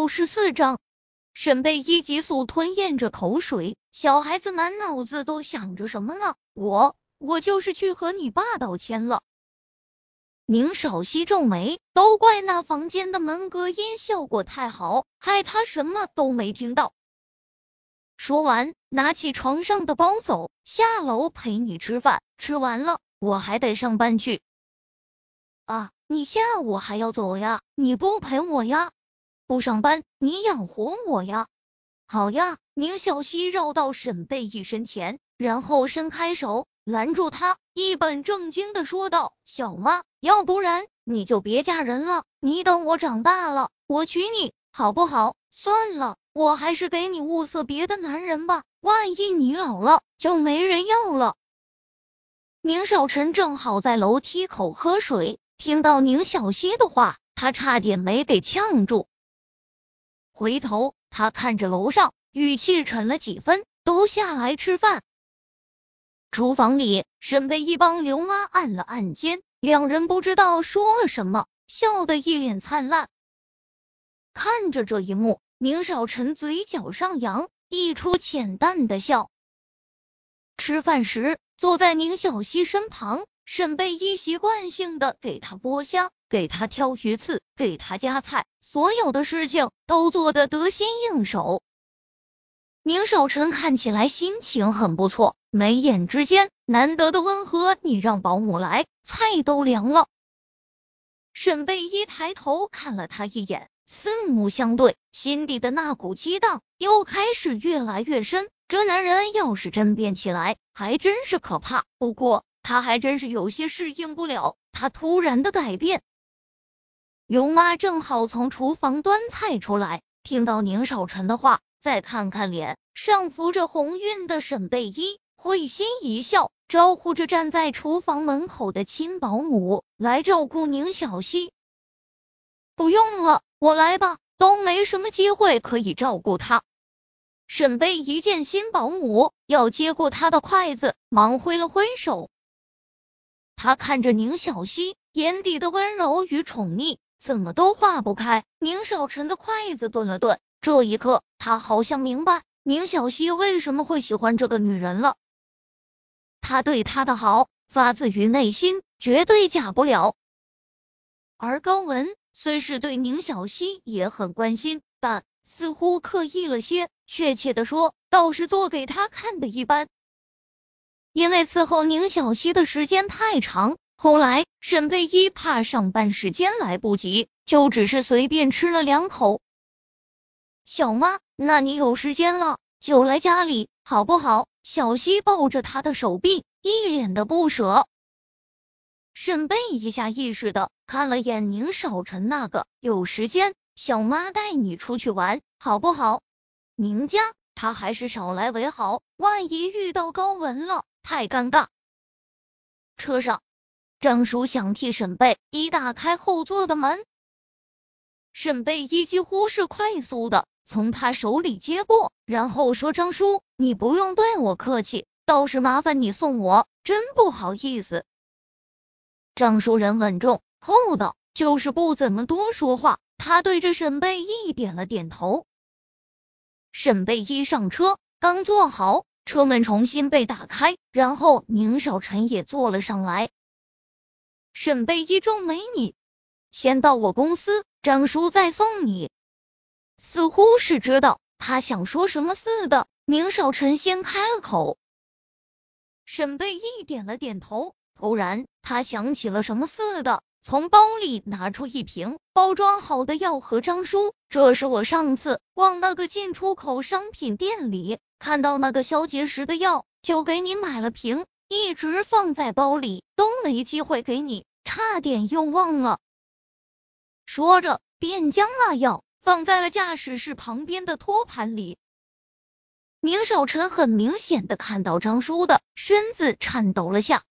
六十四章，沈贝依急速吞咽着口水，小孩子满脑子都想着什么呢？我我就是去和你爸道歉了。宁少熙皱眉，都怪那房间的门隔音效果太好，害他什么都没听到。说完，拿起床上的包走，下楼陪你吃饭，吃完了我还得上班去。啊，你下午还要走呀？你不陪我呀？不上班，你养活我呀？好呀！宁小溪绕到沈贝一身前，然后伸开手拦住他，一本正经的说道：“小妈，要不然你就别嫁人了，你等我长大了，我娶你，好不好？算了，我还是给你物色别的男人吧，万一你老了就没人要了。”宁少臣正好在楼梯口喝水，听到宁小溪的话，他差点没给呛住。回头，他看着楼上，语气沉了几分，都下来吃饭。厨房里，沈贝一帮刘妈按了按肩，两人不知道说了什么，笑得一脸灿烂。看着这一幕，宁少臣嘴角上扬，溢出浅淡的笑。吃饭时，坐在宁小溪身旁，沈贝依习惯性的给他剥虾，给他挑鱼刺，给他夹菜。所有的事情都做得得心应手，宁少臣看起来心情很不错，眉眼之间难得的温和。你让保姆来，菜都凉了。沈贝依抬头看了他一眼，四目相对，心底的那股激荡又开始越来越深。这男人要是真变起来，还真是可怕。不过他还真是有些适应不了他突然的改变。刘妈正好从厨房端菜出来，听到宁少臣的话，再看看脸上浮着红晕的沈贝依，会心一笑，招呼着站在厨房门口的亲保姆来照顾宁小溪。不用了，我来吧，都没什么机会可以照顾他。沈贝一见新保姆要接过他的筷子，忙挥了挥手。他看着宁小溪，眼底的温柔与宠溺。怎么都化不开。宁少臣的筷子顿了顿，这一刻，他好像明白宁小溪为什么会喜欢这个女人了。他对她的好发自于内心，绝对假不了。而高文虽是对宁小溪也很关心，但似乎刻意了些，确切的说，倒是做给他看的一般。因为伺候宁小溪的时间太长。后来，沈贝依怕上班时间来不及，就只是随便吃了两口。小妈，那你有时间了就来家里好不好？小溪抱着他的手臂，一脸的不舍。沈贝一下意识的看了眼宁少臣那个，有时间，小妈带你出去玩好不好？宁家他还是少来为好，万一遇到高文了，太尴尬。车上。张叔想替沈贝一打开后座的门，沈贝一几乎是快速的从他手里接过，然后说：“张叔，你不用对我客气，倒是麻烦你送我，真不好意思。”张叔人稳重厚道，就是不怎么多说话。他对着沈贝一点了点头。沈贝一上车，刚坐好，车门重新被打开，然后宁少臣也坐了上来。沈贝一皱眉：“你先到我公司，张叔再送你。”似乎是知道他想说什么似的，宁少臣先开了口。沈贝一点了点头，突然他想起了什么似的，从包里拿出一瓶包装好的药和张叔：“这是我上次逛那个进出口商品店里看到那个消结石的药，就给你买了瓶。”一直放在包里，都没机会给你，差点又忘了。说着，便将那药放在了驾驶室旁边的托盘里。宁少臣很明显的看到张叔的身子颤抖了下，